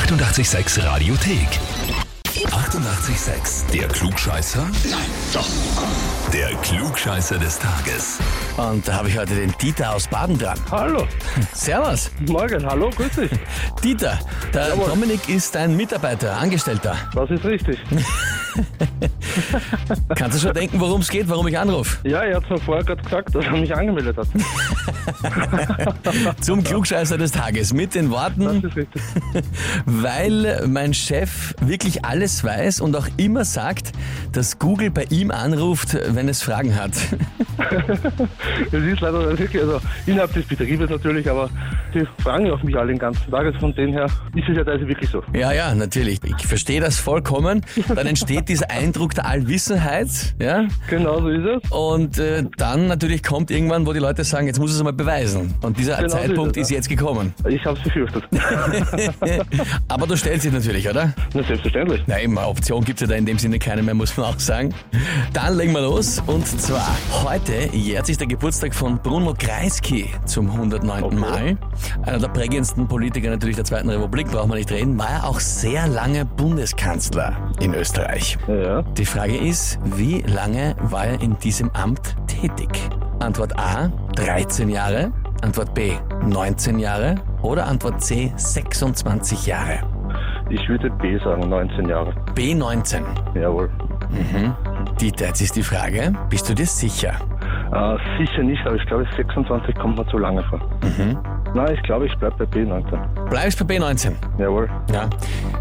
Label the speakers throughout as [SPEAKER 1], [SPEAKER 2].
[SPEAKER 1] 886 Radiothek. 88,6. Der Klugscheißer? Nein, doch. Der Klugscheißer des Tages.
[SPEAKER 2] Und da habe ich heute den Dieter aus Baden dran.
[SPEAKER 3] Hallo,
[SPEAKER 2] Servus.
[SPEAKER 3] morgen, hallo, grüß dich.
[SPEAKER 2] Dieter, der
[SPEAKER 3] Jawohl.
[SPEAKER 2] Dominik ist ein Mitarbeiter, Angestellter.
[SPEAKER 3] Das ist richtig.
[SPEAKER 2] Kannst du schon denken, worum es geht, warum ich anrufe?
[SPEAKER 3] Ja, er hat mir vorher gerade gesagt, dass er mich angemeldet hat.
[SPEAKER 2] Zum Klugscheißer des Tages mit den Worten, weil mein Chef wirklich alles weiß und auch immer sagt, dass Google bei ihm anruft, wenn es Fragen hat.
[SPEAKER 3] Es ist leider wirklich, also innerhalb des Betriebes natürlich, aber die fragen auf mich alle den ganzen Tag. Also von dem her ist es ja teilweise wirklich so.
[SPEAKER 2] Ja, ja, natürlich. Ich verstehe das vollkommen. Dann entsteht dieser Eindruck der Allwissenheit, ja.
[SPEAKER 3] Genau so ist es.
[SPEAKER 2] Und äh, dann natürlich kommt irgendwann, wo die Leute sagen, jetzt muss es einmal beweisen. Und dieser
[SPEAKER 3] Genau so
[SPEAKER 2] Zeitpunkt
[SPEAKER 3] ist es,
[SPEAKER 2] ist jetzt gekommen.
[SPEAKER 3] Ich habe es befürchtet.
[SPEAKER 2] Aber du stellst dich natürlich, oder?
[SPEAKER 3] Na, selbstverständlich.
[SPEAKER 2] Na eben, Option gibt es ja da in dem Sinne keine mehr, muss man auch sagen. Dann legen wir los. Und zwar, heute jährt sich der Geburtstag von Bruno Kreisky zum 109.
[SPEAKER 3] Okay.
[SPEAKER 2] Mal. Einer der prägendsten Politiker natürlich der Zweiten Republik, braucht man nicht reden, war er auch sehr lange Bundeskanzler in Österreich.
[SPEAKER 3] Ja.
[SPEAKER 2] Die Frage ist, wie lange war er in diesem Amt tätig? Antwort A, 13 Jahre. Antwort B, 19 Jahre. Oder Antwort C, 26 Jahre.
[SPEAKER 3] Ich würde B sagen, 19 Jahre.
[SPEAKER 2] B, 19.
[SPEAKER 3] Jawohl.
[SPEAKER 2] Dieter, jetzt ist die Frage, bist du dir sicher?
[SPEAKER 3] Äh, sicher nicht, aber ich glaube 26 kommt mir zu lange vor. Nein, ich glaube, ich bleibe bei B 19.
[SPEAKER 2] Bleibst bei B, 19.
[SPEAKER 3] Jawohl,
[SPEAKER 2] Ja.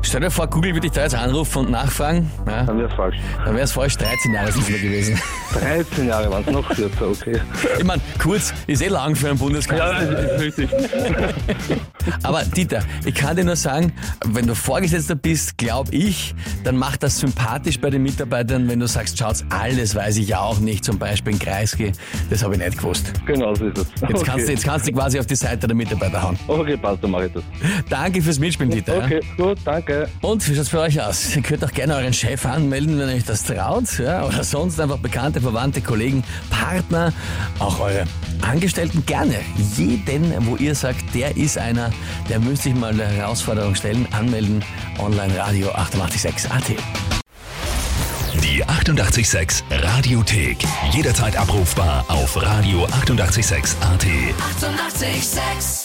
[SPEAKER 2] Stell dir vor, Google würde dich da jetzt anrufen und nachfragen. Ja,
[SPEAKER 3] dann wäre es falsch.
[SPEAKER 2] dann wäre es falsch, 13 Jahre sind es gewesen.
[SPEAKER 3] 13 Jahre waren es noch kürzer, okay.
[SPEAKER 2] Ich meine, kurz ist eh lang für einen Bundeskanzler.
[SPEAKER 3] Ja, das ist richtig.
[SPEAKER 2] Aber Dieter, ich kann dir nur sagen, wenn du Vorgesetzter bist, glaube ich, dann macht das sympathisch bei den Mitarbeitern, wenn du sagst, schaut, alles weiß ich ja auch nicht, zum Beispiel in Kreisky, das habe ich nicht gewusst.
[SPEAKER 3] Genau so ist es.
[SPEAKER 2] Jetzt,
[SPEAKER 3] okay.
[SPEAKER 2] kannst du, jetzt kannst du quasi auf die Seite der Mitarbeiter hauen.
[SPEAKER 3] Okay, passt, dann mache ich das.
[SPEAKER 2] Danke fürs Mitspielen, Dieter. ja.
[SPEAKER 3] Okay, gut, danke.
[SPEAKER 2] Und wie schaut's bei euch aus? Ihr könnt auch gerne euren Chef anmelden, wenn euch das traut. Ja? Oder sonst einfach bekannte, verwandte Kollegen, Partner, auch eure Angestellten gerne. Jeden, wo ihr sagt, der ist einer, der müsste sich mal eine Herausforderung stellen, anmelden. Online Radio 886 AT.
[SPEAKER 1] Die 88,6 Radiothek. Jederzeit abrufbar auf radio886.at. 88,6.
[SPEAKER 4] Eighty-eight, sex.